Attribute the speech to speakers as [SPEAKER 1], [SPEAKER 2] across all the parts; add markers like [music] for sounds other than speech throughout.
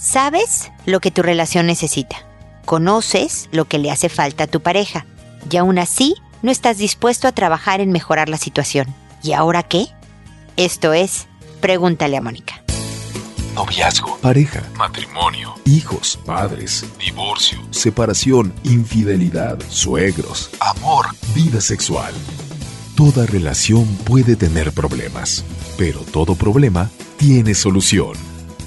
[SPEAKER 1] Sabes lo que tu relación necesita. Conoces lo que le hace falta a tu pareja. Y aún así, no estás dispuesto a trabajar en mejorar la situación. ¿Y ahora qué? Esto es, pregúntale a Mónica.
[SPEAKER 2] Noviazgo, pareja, matrimonio, hijos, padres, divorcio, separación, infidelidad, suegros, amor, vida sexual. Toda relación puede tener problemas, pero todo problema tiene solución.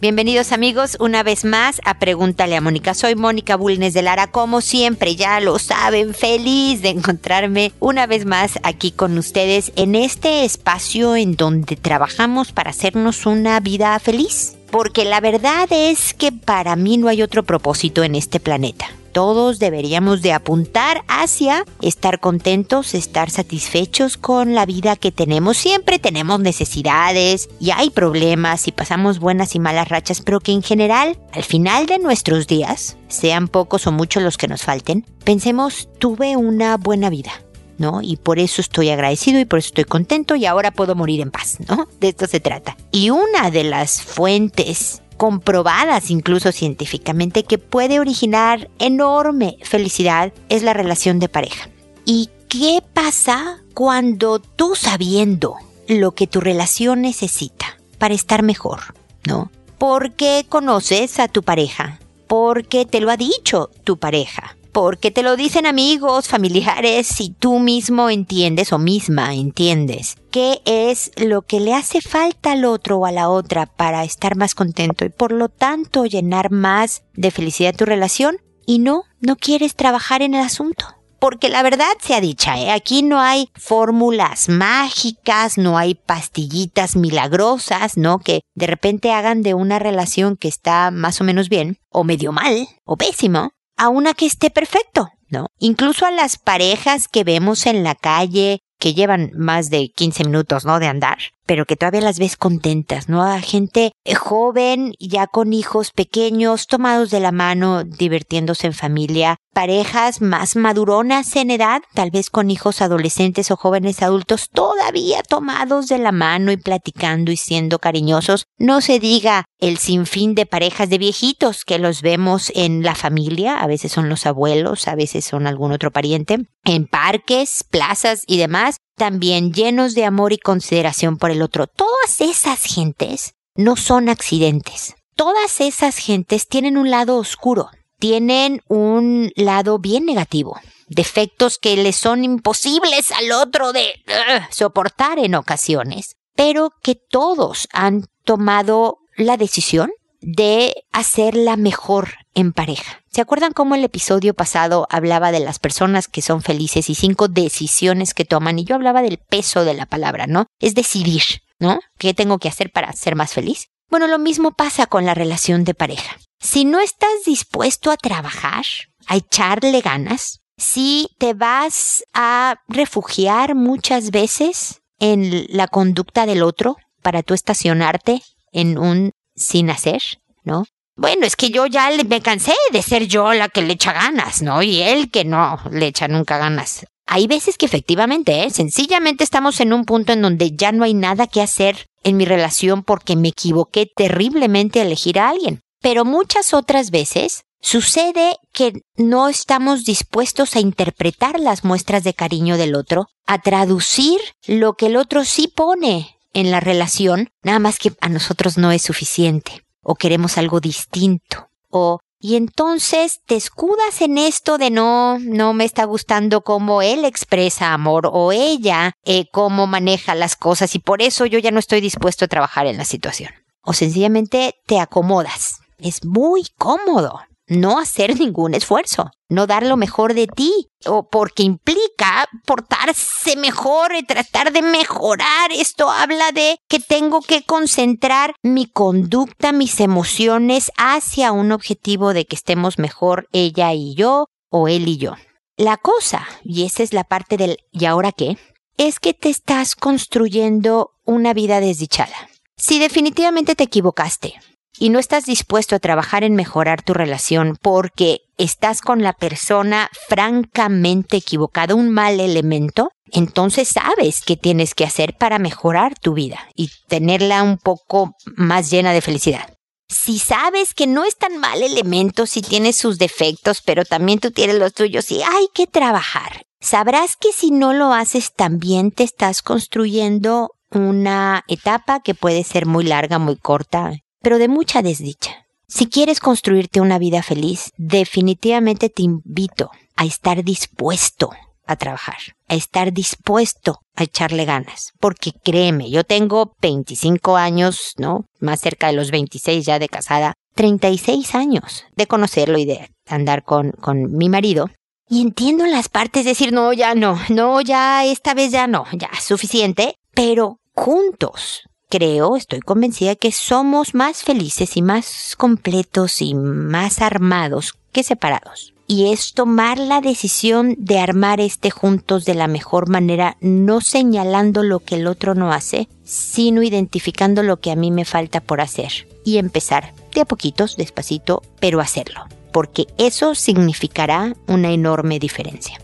[SPEAKER 1] Bienvenidos amigos una vez más a Pregúntale a Mónica. Soy Mónica Bulnes de Lara, como siempre, ya lo saben, feliz de encontrarme una vez más aquí con ustedes en este espacio en donde trabajamos para hacernos una vida feliz. Porque la verdad es que para mí no hay otro propósito en este planeta todos deberíamos de apuntar hacia estar contentos, estar satisfechos con la vida que tenemos. Siempre tenemos necesidades y hay problemas y pasamos buenas y malas rachas, pero que en general, al final de nuestros días, sean pocos o muchos los que nos falten, pensemos, tuve una buena vida. ¿No? Y por eso estoy agradecido y por eso estoy contento y ahora puedo morir en paz, ¿no? De esto se trata. Y una de las fuentes comprobadas incluso científicamente que puede originar enorme felicidad es la relación de pareja. ¿Y qué pasa cuando tú sabiendo lo que tu relación necesita para estar mejor, ¿no? Porque conoces a tu pareja, porque te lo ha dicho tu pareja, porque te lo dicen amigos, familiares, y tú mismo entiendes o misma entiendes qué es lo que le hace falta al otro o a la otra para estar más contento y por lo tanto llenar más de felicidad tu relación y no, no quieres trabajar en el asunto. Porque la verdad sea dicha, ¿eh? aquí no hay fórmulas mágicas, no hay pastillitas milagrosas, ¿no? Que de repente hagan de una relación que está más o menos bien, o medio mal, o pésimo, a una que esté perfecto, ¿no? Incluso a las parejas que vemos en la calle que llevan más de 15 minutos, ¿no? De andar, pero que todavía las ves contentas, ¿no? A gente joven, ya con hijos pequeños, tomados de la mano, divirtiéndose en familia, parejas más maduronas en edad, tal vez con hijos adolescentes o jóvenes adultos, todavía tomados de la mano y platicando y siendo cariñosos. No se diga el sinfín de parejas de viejitos que los vemos en la familia, a veces son los abuelos, a veces son algún otro pariente, en parques, plazas y demás, también llenos de amor y consideración por el otro. Todas esas gentes no son accidentes. Todas esas gentes tienen un lado oscuro, tienen un lado bien negativo, defectos que les son imposibles al otro de soportar en ocasiones, pero que todos han tomado la decisión de hacerla mejor en pareja. ¿Se acuerdan cómo el episodio pasado hablaba de las personas que son felices y cinco decisiones que toman? Y yo hablaba del peso de la palabra, ¿no? Es decidir, ¿no? ¿Qué tengo que hacer para ser más feliz? Bueno, lo mismo pasa con la relación de pareja. Si no estás dispuesto a trabajar, a echarle ganas, si te vas a refugiar muchas veces en la conducta del otro para tú estacionarte en un sin hacer, ¿no? Bueno, es que yo ya me cansé de ser yo la que le echa ganas, ¿no? Y él que no le echa nunca ganas. Hay veces que efectivamente, ¿eh? sencillamente estamos en un punto en donde ya no hay nada que hacer en mi relación porque me equivoqué terriblemente a elegir a alguien. Pero muchas otras veces sucede que no estamos dispuestos a interpretar las muestras de cariño del otro, a traducir lo que el otro sí pone en la relación, nada más que a nosotros no es suficiente o queremos algo distinto o y entonces te escudas en esto de no, no me está gustando cómo él expresa amor o ella eh, cómo maneja las cosas y por eso yo ya no estoy dispuesto a trabajar en la situación. O sencillamente te acomodas. Es muy cómodo no hacer ningún esfuerzo, no dar lo mejor de ti, o porque implica portarse mejor y tratar de mejorar. Esto habla de que tengo que concentrar mi conducta, mis emociones hacia un objetivo de que estemos mejor ella y yo, o él y yo. La cosa, y esa es la parte del ¿y ahora qué? es que te estás construyendo una vida desdichada. Si definitivamente te equivocaste y no estás dispuesto a trabajar en mejorar tu relación porque estás con la persona francamente equivocada, un mal elemento, entonces sabes qué tienes que hacer para mejorar tu vida y tenerla un poco más llena de felicidad. Si sabes que no es tan mal elemento, si tienes sus defectos, pero también tú tienes los tuyos y hay que trabajar, sabrás que si no lo haces también te estás construyendo una etapa que puede ser muy larga, muy corta, pero de mucha desdicha. Si quieres construirte una vida feliz, definitivamente te invito a estar dispuesto a trabajar, a estar dispuesto a echarle ganas. Porque créeme, yo tengo 25 años, ¿no? Más cerca de los 26 ya de casada, 36 años de conocerlo y de andar con, con mi marido. Y entiendo las partes decir, no, ya no, no, ya esta vez ya no, ya suficiente, pero juntos creo, estoy convencida que somos más felices y más completos y más armados que separados. Y es tomar la decisión de armar este juntos de la mejor manera, no señalando lo que el otro no hace, sino identificando lo que a mí me falta por hacer. Y empezar de a poquitos, despacito, pero hacerlo. Porque eso significará una enorme diferencia.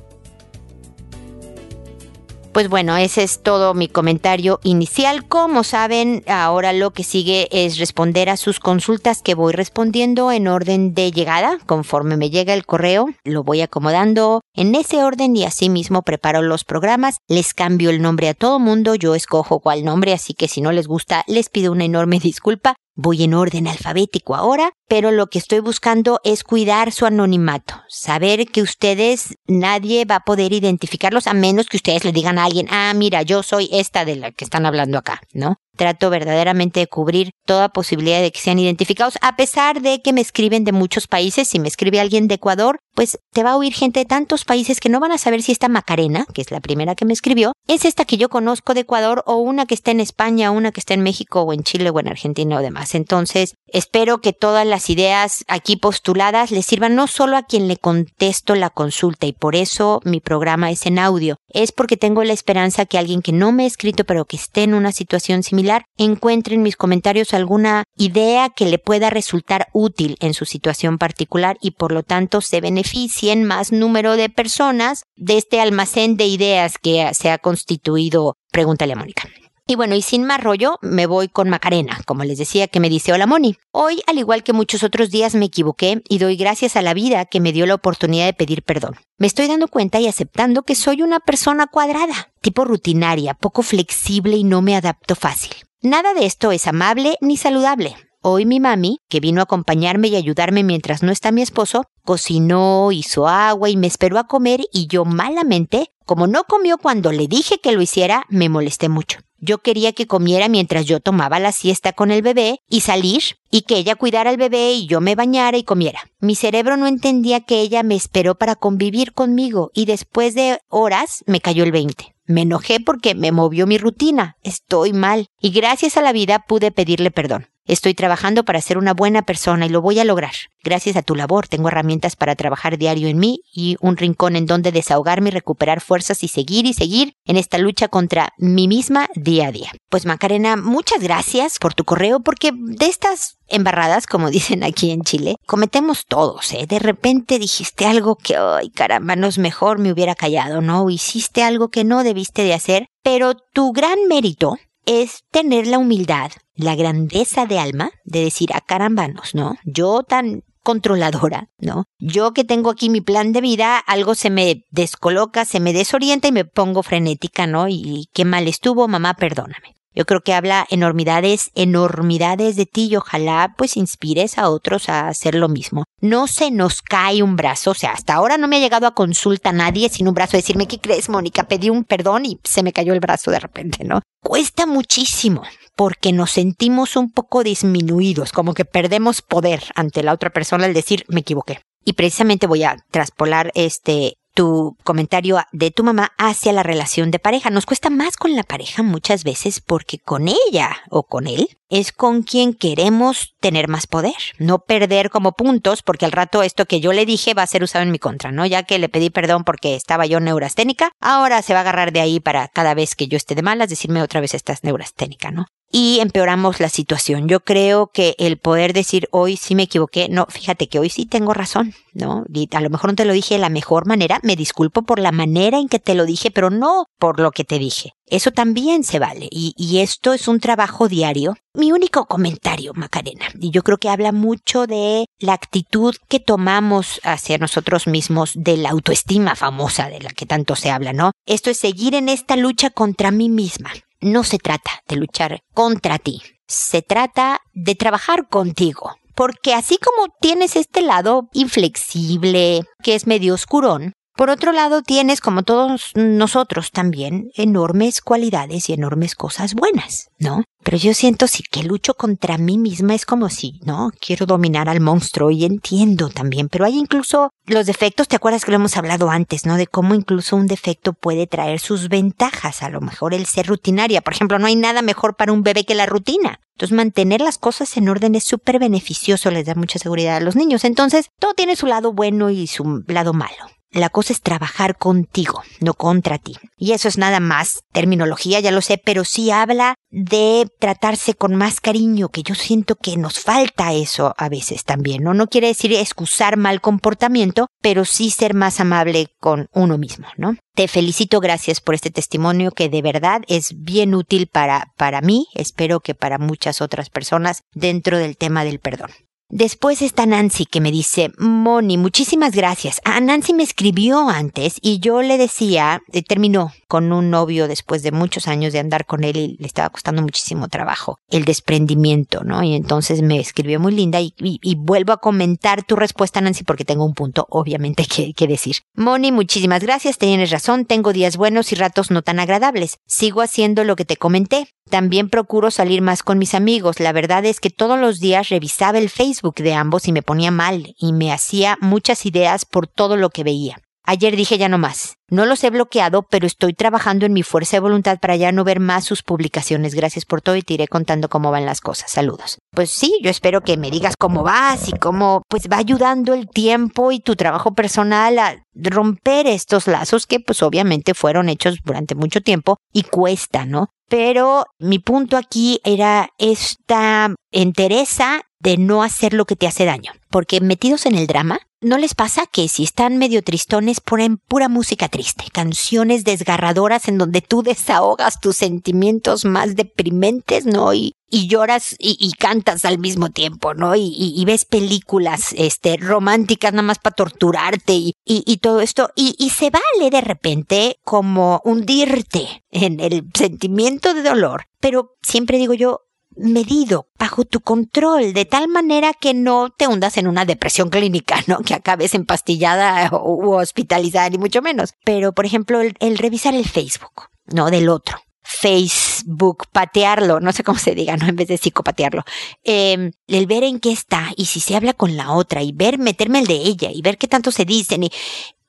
[SPEAKER 1] Pues bueno, ese es todo mi comentario inicial. Como saben, ahora lo que sigue es responder a sus consultas que voy respondiendo en orden de llegada. Conforme me llega el correo, lo voy acomodando en ese orden y así mismo preparo los programas. Les cambio el nombre a todo mundo, yo escojo cuál nombre, así que si no les gusta, les pido una enorme [laughs] disculpa. Voy en orden alfabético ahora, pero lo que estoy buscando es cuidar su anonimato, saber que ustedes nadie va a poder identificarlos a menos que ustedes le digan a alguien, ah, mira, yo soy esta de la que están hablando acá, ¿no? Trato verdaderamente de cubrir toda posibilidad de que sean identificados, a pesar de que me escriben de muchos países. Si me escribe alguien de Ecuador, pues te va a oír gente de tantos países que no van a saber si esta Macarena, que es la primera que me escribió, es esta que yo conozco de Ecuador o una que está en España, una que está en México o en Chile o en Argentina o demás. Entonces, espero que todas las ideas aquí postuladas le sirvan no solo a quien le contesto la consulta y por eso mi programa es en audio, es porque tengo la esperanza que alguien que no me ha escrito pero que esté en una situación similar encuentre en mis comentarios alguna idea que le pueda resultar útil en su situación particular y por lo tanto se beneficien más número de personas de este almacén de ideas que se ha constituido Pregúntale a Mónica. Y bueno, y sin más rollo, me voy con Macarena, como les decía que me dice hola Moni. Hoy, al igual que muchos otros días, me equivoqué y doy gracias a la vida que me dio la oportunidad de pedir perdón. Me estoy dando cuenta y aceptando que soy una persona cuadrada, tipo rutinaria, poco flexible y no me adapto fácil. Nada de esto es amable ni saludable. Hoy mi mami, que vino a acompañarme y ayudarme mientras no está mi esposo, cocinó, hizo agua y me esperó a comer y yo malamente, como no comió cuando le dije que lo hiciera, me molesté mucho. Yo quería que comiera mientras yo tomaba la siesta con el bebé y salir y que ella cuidara al bebé y yo me bañara y comiera. Mi cerebro no entendía que ella me esperó para convivir conmigo y después de horas me cayó el 20. Me enojé porque me movió mi rutina. Estoy mal. Y gracias a la vida pude pedirle perdón. Estoy trabajando para ser una buena persona y lo voy a lograr. Gracias a tu labor tengo herramientas para trabajar diario en mí y un rincón en donde desahogarme y recuperar fuerzas y seguir y seguir en esta lucha contra mí misma día a día. Pues Macarena, muchas gracias por tu correo porque de estas embarradas, como [laughs] dicen aquí en Chile, cometemos todos, ¿eh? De repente dijiste algo que, ay caramba, no es mejor me hubiera callado, ¿no? Hiciste algo que no debiste de hacer, pero tu gran mérito es tener la humildad, la grandeza de alma de decir, a ah, carambanos, ¿no? Yo tan controladora, ¿no? Yo que tengo aquí mi plan de vida, algo se me descoloca, se me desorienta y me pongo frenética, ¿no? Y qué mal estuvo, mamá, perdóname. Yo creo que habla enormidades, enormidades de ti y ojalá pues inspires a otros a hacer lo mismo. No se nos cae un brazo, o sea, hasta ahora no me ha llegado a consulta nadie sin un brazo decirme, ¿qué crees, Mónica? Pedí un perdón y se me cayó el brazo de repente, ¿no? Cuesta muchísimo porque nos sentimos un poco disminuidos, como que perdemos poder ante la otra persona al decir, me equivoqué. Y precisamente voy a traspolar este tu comentario de tu mamá hacia la relación de pareja. Nos cuesta más con la pareja muchas veces porque con ella o con él es con quien queremos tener más poder, no perder como puntos porque al rato esto que yo le dije va a ser usado en mi contra, ¿no? Ya que le pedí perdón porque estaba yo neurasténica, ahora se va a agarrar de ahí para cada vez que yo esté de malas decirme otra vez estás neurasténica, ¿no? Y empeoramos la situación. Yo creo que el poder decir hoy sí me equivoqué, no, fíjate que hoy sí tengo razón, ¿no? Y a lo mejor no te lo dije de la mejor manera, me disculpo por la manera en que te lo dije, pero no por lo que te dije. Eso también se vale y, y, esto es un trabajo diario. Mi único comentario, Macarena, y yo creo que habla mucho de la actitud que tomamos hacia nosotros mismos, de la autoestima famosa de la que tanto se habla, ¿no? Esto es seguir en esta lucha contra mí misma. No se trata de luchar contra ti, se trata de trabajar contigo. Porque así como tienes este lado inflexible, que es medio oscurón, por otro lado, tienes, como todos nosotros también, enormes cualidades y enormes cosas buenas, ¿no? Pero yo siento sí que lucho contra mí misma es como si, ¿no? Quiero dominar al monstruo y entiendo también, pero hay incluso los defectos, ¿te acuerdas que lo hemos hablado antes, ¿no? De cómo incluso un defecto puede traer sus ventajas, a lo mejor el ser rutinaria. Por ejemplo, no hay nada mejor para un bebé que la rutina. Entonces, mantener las cosas en orden es súper beneficioso, les da mucha seguridad a los niños. Entonces, todo tiene su lado bueno y su lado malo. La cosa es trabajar contigo, no contra ti. Y eso es nada más terminología, ya lo sé, pero sí habla de tratarse con más cariño, que yo siento que nos falta eso a veces también, ¿no? No quiere decir excusar mal comportamiento, pero sí ser más amable con uno mismo, ¿no? Te felicito, gracias por este testimonio que de verdad es bien útil para, para mí, espero que para muchas otras personas dentro del tema del perdón. Después está Nancy que me dice, Moni, muchísimas gracias. Ah, Nancy me escribió antes y yo le decía, eh, terminó con un novio después de muchos años de andar con él y le estaba costando muchísimo trabajo el desprendimiento, ¿no? Y entonces me escribió muy linda y, vuelvo a comentar tu respuesta, Nancy, porque tengo un punto obviamente [laughs] que, que decir. Moni, muchísimas gracias, tienes razón, tengo días buenos y ratos no tan agradables. Sigo haciendo lo que te comenté. También procuro salir más con mis amigos. La verdad es que todos los días revisaba el Facebook de ambos y me ponía mal y me hacía muchas ideas por todo lo que veía. Ayer dije ya no más. No los he bloqueado, pero estoy trabajando en mi fuerza de voluntad para ya no ver más sus publicaciones. Gracias por todo y te iré contando cómo van las cosas. Saludos. Pues sí, yo espero que me digas cómo vas y cómo pues va ayudando el tiempo y tu trabajo personal a romper estos lazos que pues obviamente fueron hechos durante mucho tiempo y cuesta, ¿no? Pero mi punto aquí era esta entereza de no hacer lo que te hace daño. Porque metidos en el drama, ¿no les pasa que si están medio tristones ponen pura música triste, canciones desgarradoras en donde tú desahogas tus sentimientos más deprimentes, ¿no? Y, y lloras y, cantas al mismo tiempo, ¿no? Y, y, ves películas, este, románticas nada más para torturarte y, y, todo esto. Y, se vale de repente como hundirte en el sentimiento de dolor. Pero siempre digo yo, medido, bajo tu control, de tal manera que no te hundas en una depresión clínica, ¿no? Que acabes empastillada u hospitalizada, ni mucho menos. Pero, por ejemplo, el, revisar el Facebook, ¿no? Del otro. Facebook, patearlo, no sé cómo se diga, ¿no? En vez de psicopatearlo. Eh, el ver en qué está y si se habla con la otra y ver, meterme el de ella y ver qué tanto se dicen y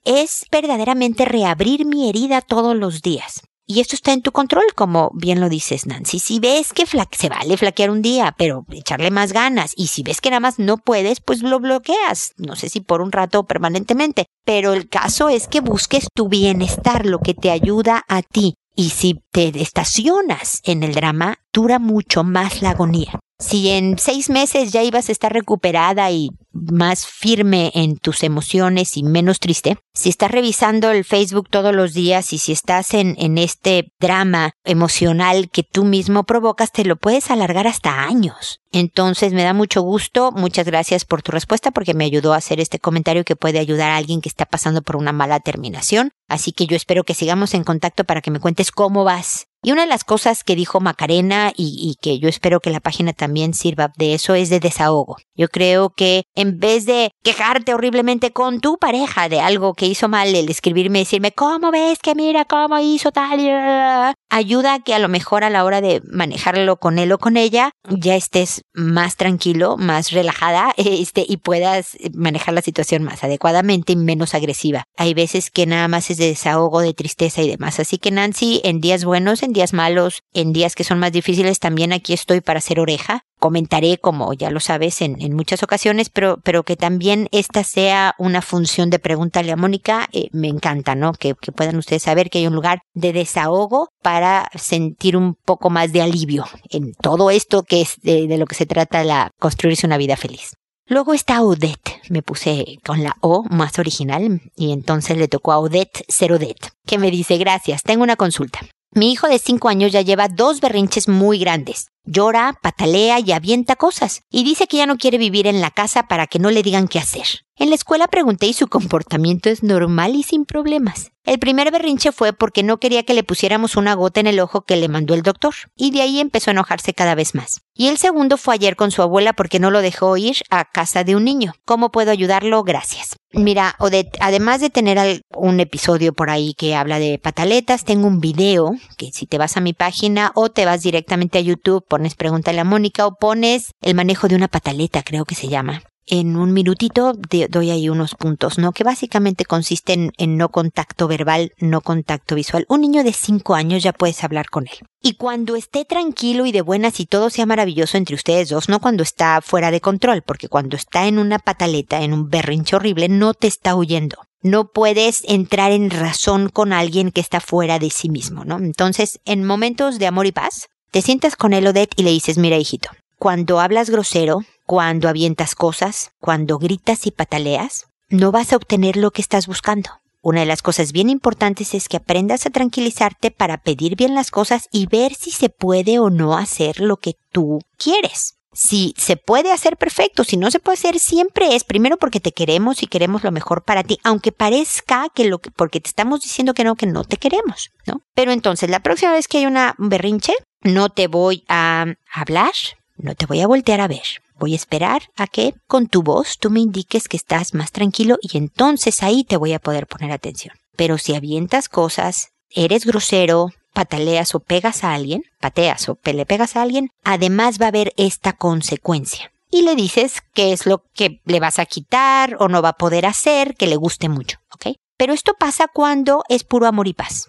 [SPEAKER 1] es verdaderamente reabrir mi herida todos los días. Y esto está en tu control, como bien lo dices, Nancy. Si ves que se vale flaquear un día, pero echarle más ganas. Y si ves que nada más no puedes, pues lo bloqueas. No sé si por un rato o permanentemente. Pero el caso es que busques tu bienestar, lo que te ayuda a ti. Y si te estacionas en el drama, dura mucho más la agonía. Si en seis meses ya ibas a estar recuperada y más firme en tus emociones y menos triste, si estás revisando el Facebook todos los días y si estás en, en este drama emocional que tú mismo provocas, te lo puedes alargar hasta años. Entonces me da mucho gusto, muchas gracias por tu respuesta porque me ayudó a hacer este comentario que puede ayudar a alguien que está pasando por una mala terminación. Así que yo espero que sigamos en contacto para que me cuentes cómo vas y una de las cosas que dijo Macarena y, que yo espero que la página también sirva de eso es de desahogo. Yo creo que en vez de quejarte horriblemente con tu pareja de algo que hizo mal, el escribirme y decirme, ¿cómo ves que mira cómo hizo tal? Ayuda a que a lo mejor a la hora de manejarlo con él o con ella ya estés más tranquilo, más relajada [laughs] este, y puedas manejar la situación más adecuadamente y menos agresiva. Hay veces que nada más es de desahogo, de tristeza y demás. Así que Nancy, en días buenos, en días malos, en días que son más difíciles, también aquí estoy para hacer oreja comentaré, como ya lo sabes, en, muchas ocasiones, pero, pero que también esta sea una función de pregúntale a Mónica, eh, me encanta, ¿no? Que, puedan ustedes saber que hay un lugar de desahogo para sentir un poco más de alivio en todo esto que es de, lo que se trata la construirse una vida feliz. Luego está Odette. Me puse con la O más original y entonces le tocó a Odette ser Odette, que me dice gracias, tengo una consulta. Mi hijo de 5 años ya lleva dos berrinches muy grandes. Llora, patalea y avienta cosas. Y dice que ya no quiere vivir en la casa para que no le digan qué hacer. En la escuela pregunté y su comportamiento es normal y sin problemas. El primer berrinche fue porque no quería que le pusiéramos una gota en el ojo que le mandó el doctor, y de ahí empezó a enojarse cada vez más. Y el segundo fue ayer con su abuela porque no lo dejó ir a casa de un niño. ¿Cómo puedo ayudarlo? Gracias. Mira, Odette, además de tener un episodio por ahí que habla de pataletas, tengo un video que si te vas a mi página o te vas directamente a YouTube, pones Pregúntale a Mónica o pones el manejo de una pataleta, creo que se llama en un minutito doy ahí unos puntos, ¿no? Que básicamente consisten en no contacto verbal, no contacto visual. Un niño de 5 años ya puedes hablar con él. Y cuando esté tranquilo y de buenas y todo sea maravilloso entre ustedes dos, no cuando está fuera de control, porque cuando está en una pataleta, en un berrinche horrible, no te está huyendo. No puedes entrar en razón con alguien que está fuera de sí mismo, ¿no? Entonces, en momentos de amor y paz, te sientas con él, Odette, y le dices, mira, hijito, cuando hablas grosero, cuando avientas cosas, cuando gritas y pataleas, no vas a obtener lo que estás buscando. Una de las cosas bien importantes es que aprendas a tranquilizarte para pedir bien las cosas y ver si se puede o no hacer lo que tú quieres. Si se puede hacer perfecto, si no se puede hacer siempre es primero porque te queremos y queremos lo mejor para ti, aunque parezca que lo que porque te estamos diciendo que no que no te queremos, ¿no? Pero entonces la próxima vez que hay una berrinche, no te voy a hablar, no te voy a voltear a ver. Voy a esperar a que con tu voz tú me indiques que estás más tranquilo y entonces ahí te voy a poder poner atención. Pero si avientas cosas, eres grosero, pataleas o pegas a alguien, pateas o le pegas a alguien, además va a haber esta consecuencia. Y le dices qué es lo que le vas a quitar o no va a poder hacer que le guste mucho, ¿ok? Pero esto pasa cuando es puro amor y paz.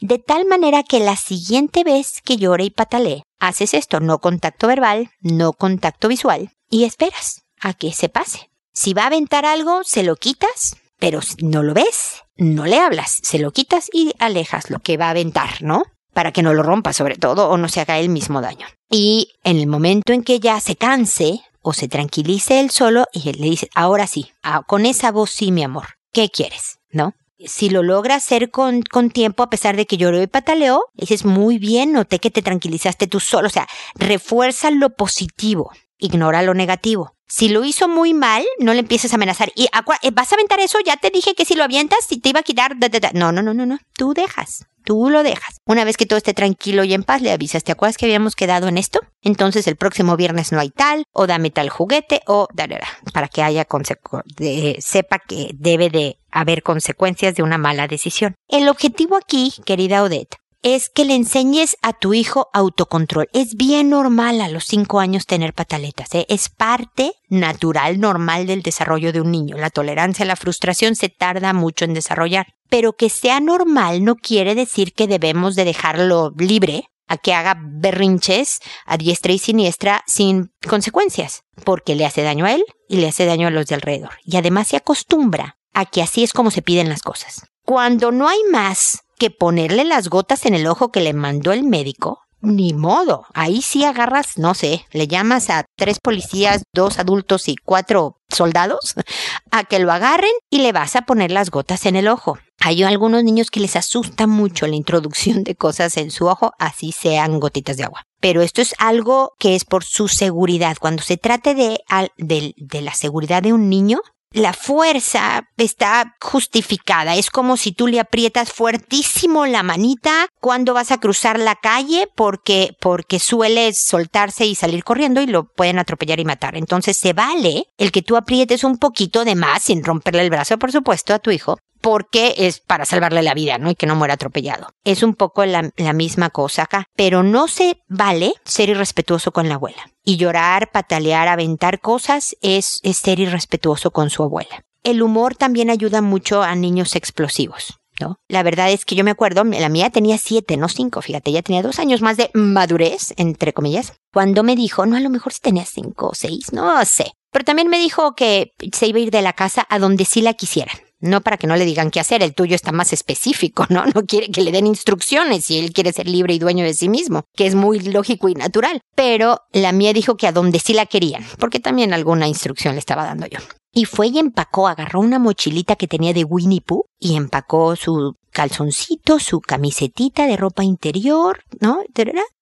[SPEAKER 1] De tal manera que la siguiente vez que llore y patalee, haces esto, no contacto verbal, no contacto visual, y esperas a que se pase. Si va a aventar algo, se lo quitas, pero no lo ves, no le hablas, se lo quitas y alejas lo que va a aventar, ¿no? Para que no lo rompa sobre todo o no se haga el mismo daño. Y en el momento en que ya se canse o se tranquilice él solo y le dice, ahora sí, ah, con esa voz sí, mi amor, ¿qué quieres? ¿No? Si lo logra hacer con, con tiempo, a pesar de que lloró y pataleó, dices, muy bien, noté que te tranquilizaste tú solo. O sea, refuerza lo positivo, ignora lo negativo. Si lo hizo muy mal, no le empieces a amenazar. Y eh, vas a aventar eso, ya te dije que si lo avientas, si te iba a quitar. No, no, no, no, no. Tú dejas. Tú lo dejas. Una vez que todo esté tranquilo y en paz, le avisas, ¿te acuerdas que habíamos quedado en esto? Entonces el próximo viernes no hay tal, o dame tal juguete, o para que haya de, sepa que debe de haber consecuencias de una mala decisión. El objetivo aquí, querida Odette, es que le enseñes a tu hijo autocontrol. Es bien normal a los cinco años tener pataletas. ¿eh? Es parte natural, normal del desarrollo de un niño. La tolerancia la frustración se tarda mucho en desarrollar. Pero que sea normal no quiere decir que debemos de dejarlo libre a que haga berrinches a diestra y siniestra sin consecuencias, porque le hace daño a él y le hace daño a los de alrededor. Y además se acostumbra a que así es como se piden las cosas. Cuando no hay más que ponerle las gotas en el ojo que le mandó el médico, ni modo. Ahí sí agarras, no sé, le llamas a tres policías, dos adultos y cuatro soldados a que lo agarren y le vas a poner las gotas en el ojo. Hay algunos niños que les asusta mucho la introducción de cosas en su ojo, así sean gotitas de agua. Pero esto es algo que es por su seguridad. Cuando se trate de, de, de la seguridad de un niño, la fuerza está justificada. Es como si tú le aprietas fuertísimo la manita cuando vas a cruzar la calle porque, porque suele soltarse y salir corriendo y lo pueden atropellar y matar. Entonces se vale el que tú aprietes un poquito de más sin romperle el brazo, por supuesto, a tu hijo, porque es para salvarle la vida, ¿no? Y que no muera atropellado. Es un poco la, misma cosa acá, pero no se vale ser irrespetuoso con la abuela. Y llorar, patalear, aventar cosas es, ser irrespetuoso con su abuela. El humor también ayuda mucho a niños explosivos. ¿no? La verdad es que yo me acuerdo, la mía tenía siete, no cinco, fíjate, ella tenía dos años más de madurez, entre comillas, cuando me dijo, no, a lo mejor si tenía cinco o seis, no sé. Pero también me dijo que se iba a ir de la casa a donde sí la quisieran. No para que no le digan qué hacer, el tuyo está más específico, ¿no? No quiere que le den instrucciones y él quiere ser libre y dueño de sí mismo, que es muy lógico y natural. Pero la mía dijo que a donde sí la querían, porque también alguna instrucción le estaba dando yo. Y fue y empacó, agarró una mochilita que tenía de Winnie Pooh y empacó su calzoncito, su camisetita de ropa interior, ¿no?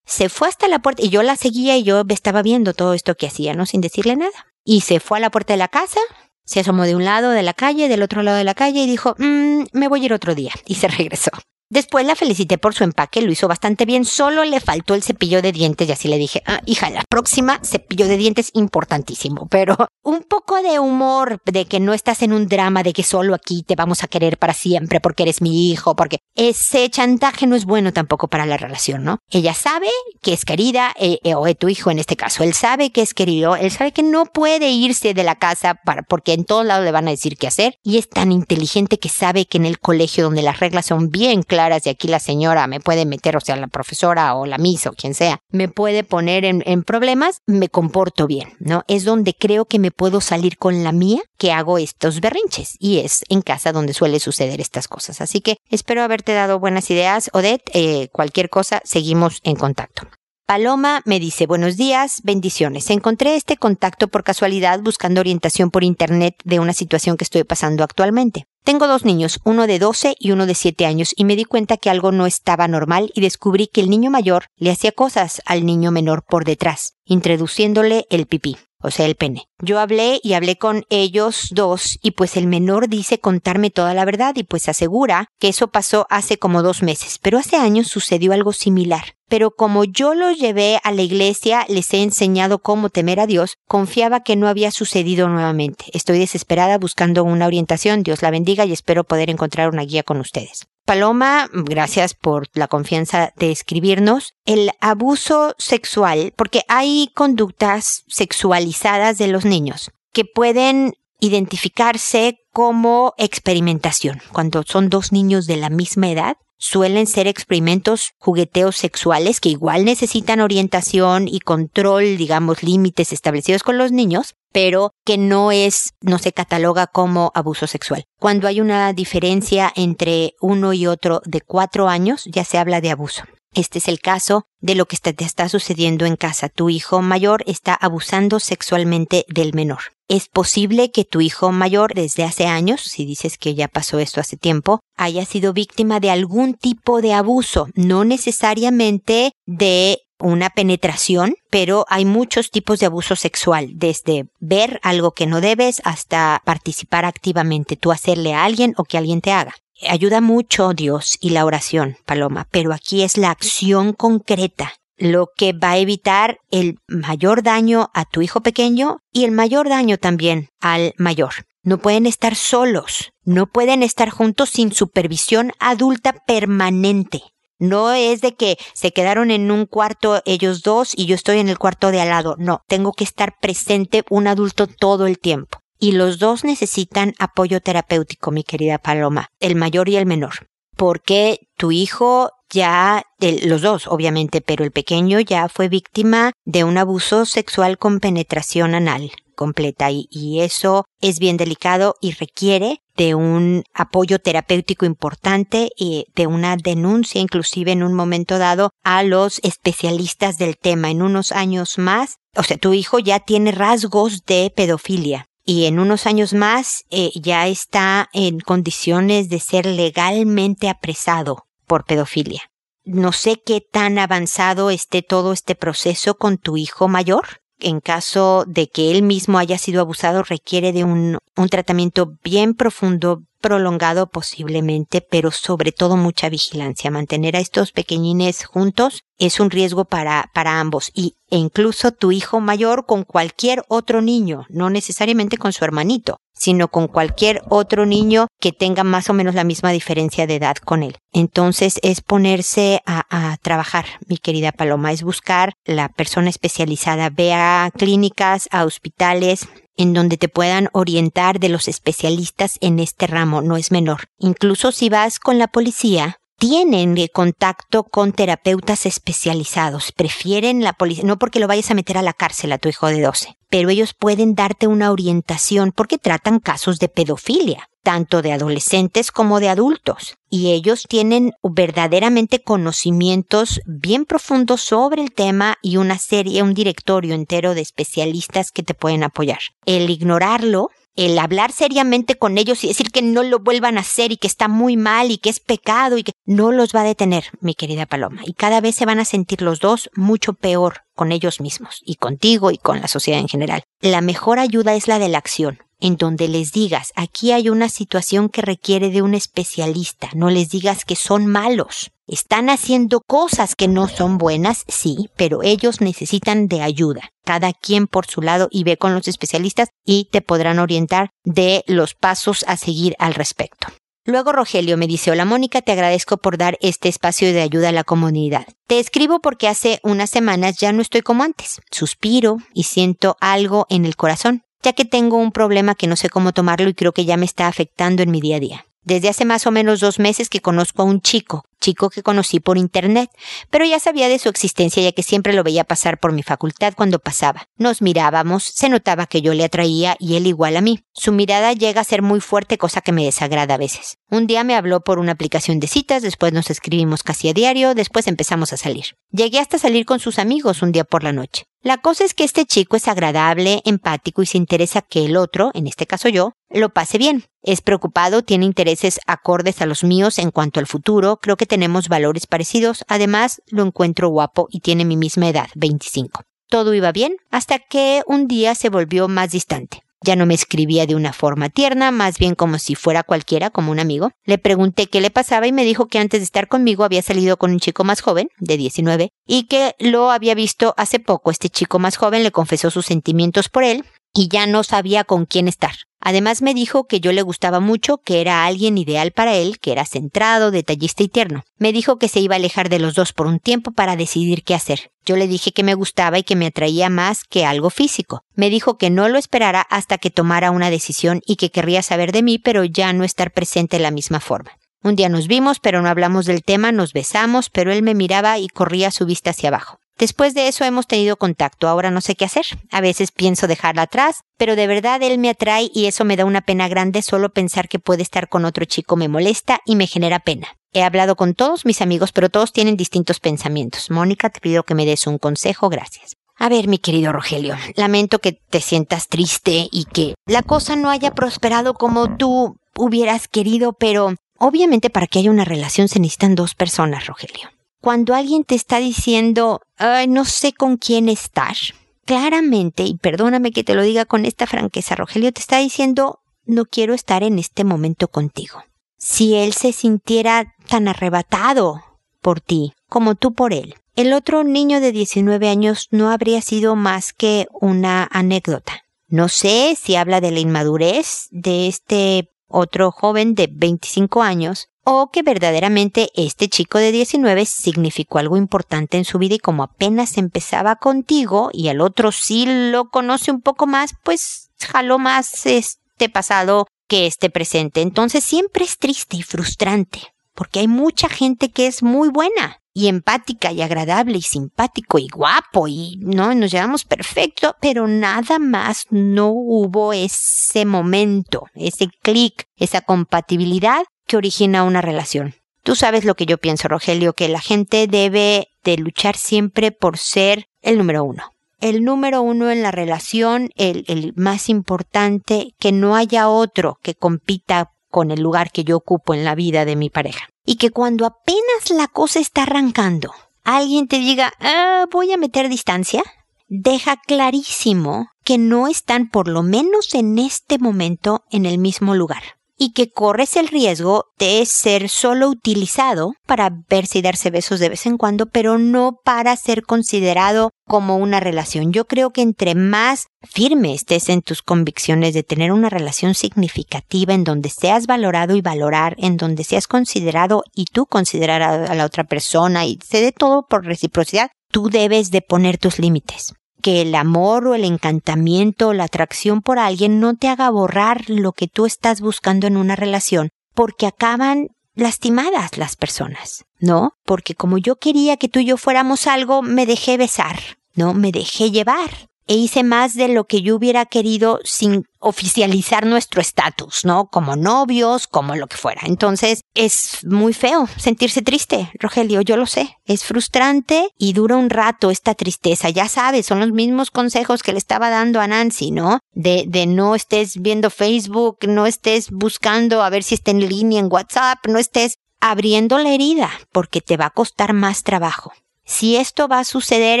[SPEAKER 1] Se fue hasta la puerta y yo la seguía y yo estaba viendo todo esto que hacía, ¿no? Sin decirle nada. Y se fue a la puerta de la casa, se asomó de un lado de la calle, del otro lado de la calle y dijo, mmm, me voy a ir otro día. Y se [laughs] regresó. Después la felicité por su empaque, lo hizo bastante bien, solo le faltó el cepillo de dientes y así le dije, ah, hija, la próxima cepillo de dientes importantísimo, [laughs] pero un poco de humor de que no estás en un drama de que solo aquí te vamos a querer para siempre porque eres mi hijo, porque ese chantaje no es bueno tampoco para la relación, ¿no? Ella sabe que es querida, eh, eh, o tu hijo en este caso, él sabe que es querido, él sabe que no puede irse de la casa porque en todos lados le van a decir qué hacer y es tan inteligente que sabe que en el colegio donde las reglas son bien claras, claras y aquí la señora me puede meter, o sea, la profesora o la misa o quien sea, me puede poner en, en problemas, me comporto bien, ¿no? Es donde creo que me puedo salir con la mía que hago estos berrinches y es en casa donde suele suceder estas cosas. Así que espero haberte dado buenas ideas, Odette. Eh, cualquier cosa, seguimos en contacto. Paloma me dice buenos días, bendiciones. Encontré este contacto por casualidad buscando orientación por internet de una situación que estoy pasando actualmente. Tengo dos niños, uno de 12 y uno de 7 años, y me di cuenta que algo no estaba normal y descubrí que el niño mayor le hacía cosas al niño menor por detrás, introduciéndole el pipí o sea, el pene. Yo hablé y hablé con ellos dos y pues el menor dice contarme toda la verdad y pues asegura que eso pasó hace como dos meses, pero hace años sucedió algo similar. Pero como yo los llevé a la iglesia, les he enseñado cómo temer a Dios, confiaba que no había sucedido nuevamente. Estoy desesperada buscando una orientación. Dios la bendiga y espero poder encontrar una guía con ustedes. Paloma, gracias por la confianza de escribirnos. El abuso sexual, porque hay conductas sexualizadas de los niños que pueden identificarse como experimentación. Cuando son dos niños de la misma edad, suelen ser experimentos jugueteos sexuales que igual necesitan orientación y control, digamos, límites establecidos con los niños, pero que no es, no se cataloga como abuso sexual. Cuando hay una diferencia entre uno y otro de cuatro años, ya se habla de abuso. Este es el caso de lo que te está sucediendo en casa. Tu hijo mayor está abusando sexualmente del menor. Es posible que tu hijo mayor desde hace años, si dices que ya pasó esto hace tiempo, haya sido víctima de algún tipo de abuso, no necesariamente de una penetración, pero hay muchos tipos de abuso sexual, desde ver algo que no debes hasta participar activamente, tú hacerle a alguien o que alguien te haga. Ayuda mucho Dios y la oración, Paloma, pero aquí es la acción concreta lo que va a evitar el mayor daño a tu hijo pequeño y el mayor daño también al mayor. No pueden estar solos, no pueden estar juntos sin supervisión adulta permanente. No es de que se quedaron en un cuarto ellos dos y yo estoy en el cuarto de al lado. No, tengo que estar presente un adulto todo el tiempo y los dos necesitan apoyo terapéutico, mi querida Paloma, el mayor y el menor, porque tu hijo ya, los dos obviamente, pero el pequeño ya fue víctima de un abuso sexual con penetración anal completa y, y eso es bien delicado y requiere de un apoyo terapéutico importante y de una denuncia inclusive en un momento dado a los especialistas del tema. En unos años más, o sea, tu hijo ya tiene rasgos de pedofilia y en unos años más eh, ya está en condiciones de ser legalmente apresado por pedofilia. No sé qué tan avanzado esté todo este proceso con tu hijo mayor. En caso de que él mismo haya sido abusado, requiere de un, un tratamiento bien profundo, prolongado posiblemente, pero sobre todo mucha vigilancia. Mantener a estos pequeñines juntos es un riesgo para, para ambos y, e incluso tu hijo mayor con cualquier otro niño, no necesariamente con su hermanito sino con cualquier otro niño que tenga más o menos la misma diferencia de edad con él. Entonces es ponerse a, trabajar, mi querida Paloma, es buscar la persona especializada, ve a clínicas, a hospitales, en donde te puedan orientar de los especialistas en este ramo, no es menor. Incluso si vas con la policía, tienen contacto con terapeutas especializados. Prefieren la policía, no porque lo vayas a meter a la cárcel a tu hijo de 12, pero ellos pueden darte una orientación porque tratan casos de pedofilia, tanto de adolescentes como de adultos. Y ellos tienen verdaderamente conocimientos bien profundos sobre el tema y una serie, un directorio entero de especialistas que te pueden apoyar. El ignorarlo el hablar seriamente con ellos y decir que no lo vuelvan a hacer y que está muy mal y que es pecado y que no los va a detener, mi querida Paloma. Y cada vez se van a sentir los dos mucho peor con ellos mismos y contigo y con la sociedad en general. La mejor ayuda es la de la acción en donde les digas, aquí hay una situación que requiere de un especialista, no les digas que son malos. Están haciendo cosas que no son buenas, sí, pero ellos necesitan de ayuda. Cada quien por su lado y ve con los especialistas y te podrán orientar de los pasos a seguir al respecto. Luego Rogelio me dice, hola Mónica, te agradezco por dar este espacio de ayuda a la comunidad. Te escribo porque hace unas semanas ya no estoy como antes. Suspiro y siento algo en el corazón ya que tengo un problema que no sé cómo tomarlo y creo que ya me está afectando en mi día a día. Desde hace más o menos dos meses que conozco a un chico, chico que conocí por internet, pero ya sabía de su existencia ya que siempre lo veía pasar por mi facultad cuando pasaba. Nos mirábamos, se notaba que yo le atraía y él igual a mí. Su mirada llega a ser muy fuerte, cosa que me desagrada a veces. Un día me habló por una aplicación de citas, después nos escribimos casi a diario, después empezamos a salir. Llegué hasta salir con sus amigos un día por la noche. La cosa es que este chico es agradable, empático y se interesa que el otro, en este caso yo, lo pase bien. Es preocupado, tiene intereses acordes a los míos en cuanto al futuro, creo que tenemos valores parecidos, además lo encuentro guapo y tiene mi misma edad, 25. Todo iba bien hasta que un día se volvió más distante. Ya no me escribía de una forma tierna, más bien como si fuera cualquiera, como un amigo. Le pregunté qué le pasaba y me dijo que antes de estar conmigo había salido con un chico más joven, de 19, y que lo había visto hace poco. Este chico más joven le confesó sus sentimientos por él y ya no sabía con quién estar. Además me dijo que yo le gustaba mucho, que era alguien ideal para él, que era centrado, detallista y tierno. Me dijo que se iba a alejar de los dos por un tiempo para decidir qué hacer. Yo le dije que me gustaba y que me atraía más que algo físico. Me dijo que no lo esperara hasta que tomara una decisión y que querría saber de mí, pero ya no estar presente de la misma forma. Un día nos vimos, pero no hablamos del tema, nos besamos, pero él me miraba y corría su vista hacia abajo. Después de eso hemos tenido contacto, ahora no sé qué hacer. A veces pienso dejarla atrás, pero de verdad él me atrae y eso me da una pena grande, solo pensar que puede estar con otro chico me molesta y me genera pena. He hablado con todos mis amigos, pero todos tienen distintos pensamientos. Mónica, te pido que me des un consejo, gracias. A ver, mi querido Rogelio, lamento que te sientas triste y que la cosa no haya prosperado como tú hubieras querido, pero obviamente para que haya una relación se necesitan dos personas, Rogelio cuando alguien te está diciendo, Ay, no sé con quién estar, claramente, y perdóname que te lo diga con esta franqueza, Rogelio te está diciendo, no quiero estar en este momento contigo. Si él se sintiera tan arrebatado por ti como tú por él, el otro niño de 19 años no habría sido más que una anécdota. No sé si habla de la inmadurez de este otro joven de 25 años o que verdaderamente este chico de 19 significó algo importante en su vida y como apenas empezaba contigo y al otro sí lo conoce un poco más, pues jaló más este pasado que este presente. Entonces siempre es triste y frustrante, porque hay mucha gente que es muy buena y empática y agradable y simpático y guapo y no nos llevamos perfecto, pero nada más no hubo ese momento, ese clic, esa compatibilidad que origina una relación. Tú sabes lo que yo pienso, Rogelio, que la gente debe de luchar siempre por ser el número uno. El número uno en la relación, el, el más importante, que no haya otro que compita con el lugar que yo ocupo en la vida de mi pareja. Y que cuando apenas la cosa está arrancando, alguien te diga, ah, voy a meter distancia, deja clarísimo que no están por lo menos en este momento en el mismo lugar y que corres el riesgo de ser solo utilizado para verse y darse besos de vez en cuando, pero no para ser considerado como una relación. Yo creo que entre más firme estés en tus convicciones de tener una relación significativa en donde seas valorado y valorar, en donde seas considerado y tú considerar a la otra persona y se dé todo por reciprocidad, tú debes de poner tus límites que el amor o el encantamiento o la atracción por alguien no te haga borrar lo que tú estás buscando en una relación, porque acaban lastimadas las personas, ¿no? Porque como yo quería que tú y yo fuéramos algo, me dejé besar, ¿no? Me dejé llevar e hice más de lo que yo hubiera querido sin oficializar nuestro estatus, ¿no? Como novios, como lo que fuera. Entonces, es muy feo sentirse triste, Rogelio, yo lo sé. Es frustrante y dura un rato esta tristeza. Ya sabes, son los mismos consejos que le estaba dando a Nancy, ¿no? De, de no estés viendo Facebook, no estés buscando a ver si está en línea en WhatsApp, no estés abriendo la herida, porque te va a costar más trabajo. Si esto va a suceder,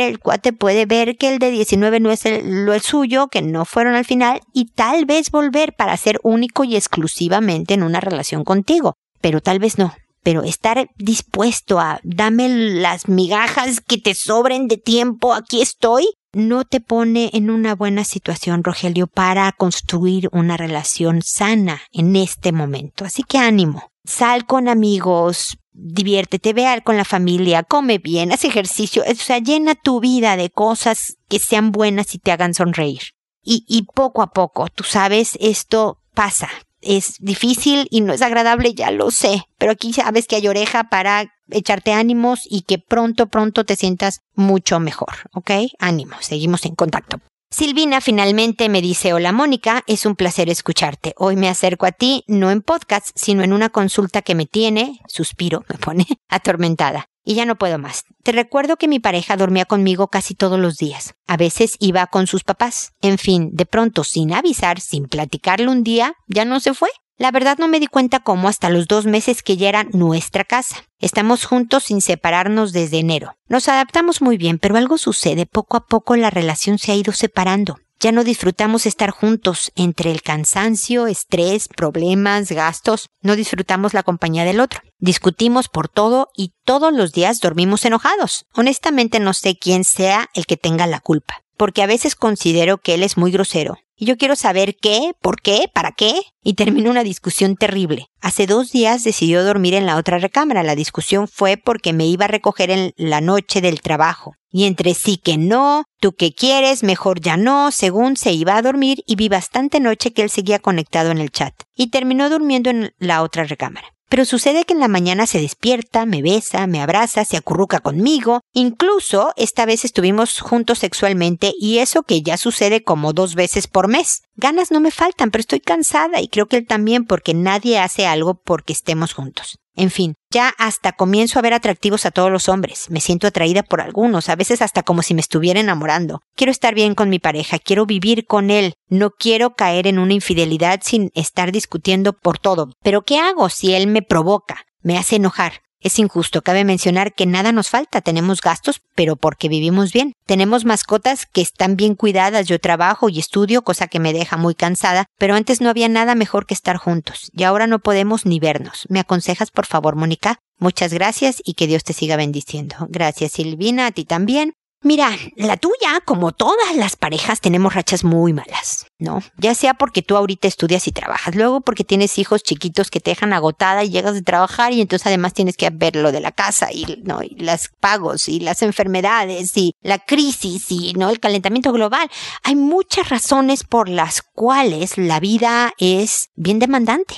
[SPEAKER 1] el cuate puede ver que el de 19 no es el, lo suyo, que no fueron al final, y tal vez volver para ser único y exclusivamente en una relación contigo. Pero tal vez no. Pero estar dispuesto a dame las migajas que te sobren de tiempo, aquí estoy, no te pone en una buena situación, Rogelio, para construir una relación sana en este momento. Así que ánimo. Sal con amigos, diviértete, ve con la familia, come bien, haz ejercicio, o sea, llena tu vida de cosas que sean buenas y te hagan sonreír. Y, y poco a poco, tú sabes, esto pasa. Es difícil y no es agradable, ya lo sé, pero aquí sabes que hay oreja para echarte ánimos y que pronto, pronto te sientas mucho mejor, ¿ok? Ánimo, seguimos en contacto. Silvina finalmente me dice, hola Mónica, es un placer escucharte. Hoy me acerco a ti, no en podcast, sino en una consulta que me tiene, suspiro, me pone, [laughs] atormentada. Y ya no puedo más. Te recuerdo que mi pareja dormía conmigo casi todos los días. A veces iba con sus papás. En fin, de pronto, sin avisar, sin platicarle un día, ya no se fue. La verdad no me di cuenta cómo hasta los dos meses que ya era nuestra casa. Estamos juntos sin separarnos desde enero. Nos adaptamos muy bien, pero algo sucede. Poco a poco la relación se ha ido separando. Ya no disfrutamos estar juntos entre el cansancio, estrés, problemas, gastos. No disfrutamos la compañía del otro. Discutimos por todo y todos los días dormimos enojados. Honestamente no sé quién sea el que tenga la culpa, porque a veces considero que él es muy grosero y yo quiero saber qué, por qué, para qué. Y terminó una discusión terrible. Hace dos días decidió dormir en la otra recámara. La discusión fue porque me iba a recoger en la noche del trabajo. Y entre sí que no, tú que quieres, mejor ya no, según se iba a dormir y vi bastante noche que él seguía conectado en el chat. Y terminó durmiendo en la otra recámara. Pero sucede que en la mañana se despierta, me besa, me abraza, se acurruca conmigo. Incluso esta vez estuvimos juntos sexualmente y eso que ya sucede como dos veces por mes. Ganas no me faltan, pero estoy cansada y creo que él también porque nadie hace algo porque estemos juntos. En fin, ya hasta comienzo a ver atractivos a todos los hombres. Me siento atraída por algunos, a veces hasta como si me estuviera enamorando. Quiero estar bien con mi pareja, quiero vivir con él. No quiero caer en una infidelidad sin estar discutiendo por todo. Pero ¿qué hago si él me provoca? Me hace enojar. Es injusto, cabe mencionar que nada nos falta, tenemos gastos, pero porque vivimos bien. Tenemos mascotas que están bien cuidadas, yo trabajo y estudio, cosa que me deja muy cansada, pero antes no había nada mejor que estar juntos, y ahora no podemos ni vernos. ¿Me aconsejas, por favor, Mónica? Muchas gracias y que Dios te siga bendiciendo. Gracias, Silvina, a ti también. Mira, la tuya, como todas las parejas, tenemos rachas muy malas, ¿no? Ya sea porque tú ahorita estudias y trabajas, luego porque tienes hijos chiquitos que te dejan agotada y llegas de trabajar y entonces además tienes que ver lo de la casa y, ¿no? y las pagos y las enfermedades y la crisis y, ¿no? El calentamiento global. Hay muchas razones por las cuales la vida es bien demandante.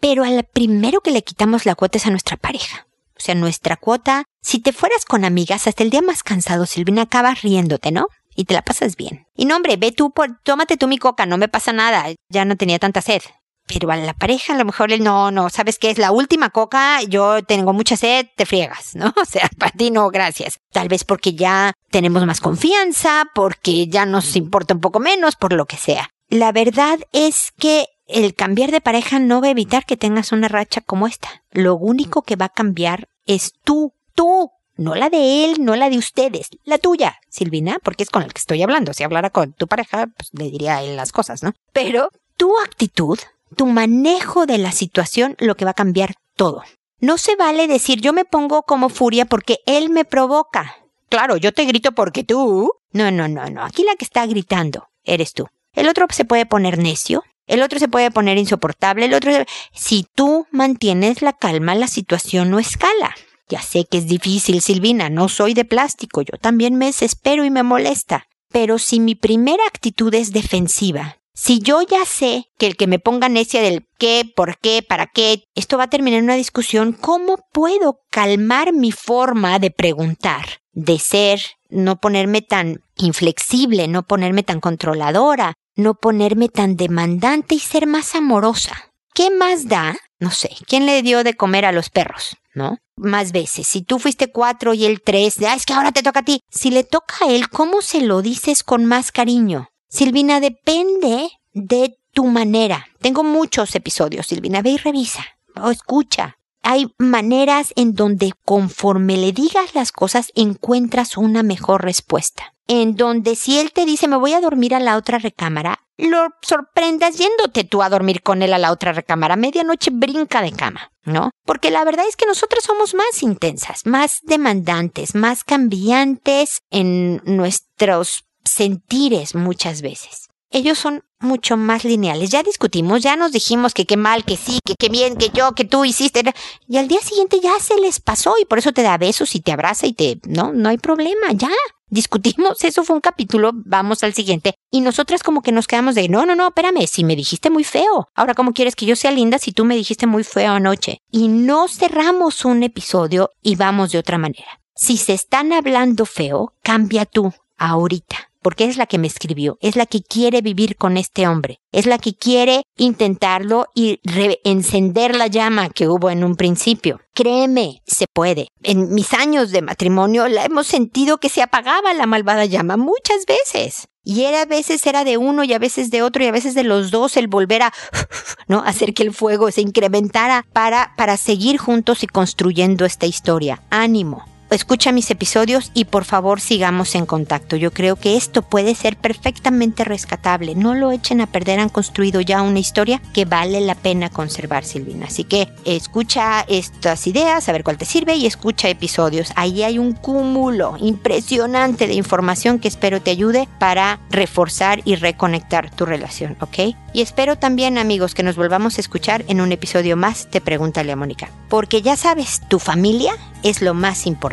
[SPEAKER 1] Pero al primero que le quitamos la cuota es a nuestra pareja. O sea, nuestra cuota, si te fueras con amigas hasta el día más cansado, Silvina, acabas riéndote, ¿no? Y te la pasas bien. Y no, hombre, ve tú, por, tómate tú mi coca, no me pasa nada, ya no tenía tanta sed. Pero a la pareja a lo mejor él no, no, sabes qué es la última coca, yo tengo mucha sed, te friegas, ¿no? [laughs] O sea, para ti no, gracias. Tal vez porque ya tenemos más confianza, porque ya nos importa un poco menos, por lo que sea. La verdad es que el cambiar de pareja no va a evitar que tengas una racha como esta. Lo único que va a cambiar es tú, tú, no la de él, no la de ustedes, la tuya, Silvina, porque es con el que estoy hablando. Si hablara con tu pareja, pues le diría a él las cosas, ¿no? Pero tu actitud, tu manejo de la situación, lo que va a cambiar todo. No se vale decir yo me pongo como furia porque él me provoca. Claro, yo te grito porque tú. No, no, no, no. Aquí la que está gritando eres tú. El otro se puede poner necio, el otro se puede poner insoportable, el otro... Si tú mantienes la calma, la situación no escala. Ya sé que es difícil, Silvina, no soy de plástico, yo también me desespero y me molesta. Pero si mi primera actitud es defensiva, si yo ya sé que el que me ponga necia del qué, por qué, para qué, esto va a terminar en una discusión, ¿cómo puedo calmar mi forma de preguntar, de ser, no ponerme tan inflexible, no ponerme tan controladora, no ponerme tan demandante y ser más amorosa? ¿Qué más da? No sé, ¿quién le dio de comer a los perros? ¿No? Más veces. Si tú fuiste cuatro y él tres, ah, es que ahora te toca a ti. Si le toca a él, ¿cómo se lo dices con más cariño? Silvina, depende de tu manera. Tengo muchos episodios, Silvina, ve y revisa o escucha. Hay maneras en donde conforme le digas las cosas encuentras una mejor respuesta. En donde si él te dice me voy a dormir a la otra recámara, lo sorprendas yéndote tú a dormir con él a la otra recámara. Medianoche brinca de cama, ¿no? Porque la verdad es que nosotras somos más intensas, más demandantes, más cambiantes en nuestros sentires muchas veces. Ellos son mucho más lineales. Ya discutimos, ya nos dijimos que qué mal, que sí, que qué bien, que yo, que tú hiciste. Y al día siguiente ya se les pasó y por eso te da besos y te abraza y te... No, no hay problema, ya. Discutimos, eso fue un capítulo, vamos al siguiente. Y nosotras como que nos quedamos de, no, no, no, espérame, si me dijiste muy feo. Ahora, ¿cómo quieres que yo sea linda si tú me dijiste muy feo anoche? Y no cerramos un episodio y vamos de otra manera. Si se están hablando feo, cambia tú, ahorita porque es la que me escribió, es la que quiere vivir con este hombre, es la que quiere intentarlo y encender la llama que hubo en un principio. Créeme, se puede. En mis años de matrimonio la hemos sentido que se apagaba la malvada llama muchas veces. Y era, a veces era de uno y a veces de otro y a veces de los dos el volver a, [laughs] ¿no? Hacer que el fuego se incrementara para, para seguir juntos y construyendo esta historia. Ánimo escucha mis episodios y por favor sigamos en contacto. Yo creo que esto puede ser perfectamente rescatable. No lo echen a perder, han construido ya una historia que vale la pena conservar, Silvina. Así que escucha estas ideas, a ver cuál te sirve y escucha episodios. Ahí hay un cúmulo impresionante de información que espero te ayude para reforzar y reconectar tu relación, ¿ok? Y espero también, amigos, que nos volvamos a escuchar en un episodio más de Pregúntale a Mónica. Porque ya sabes, tu familia es lo más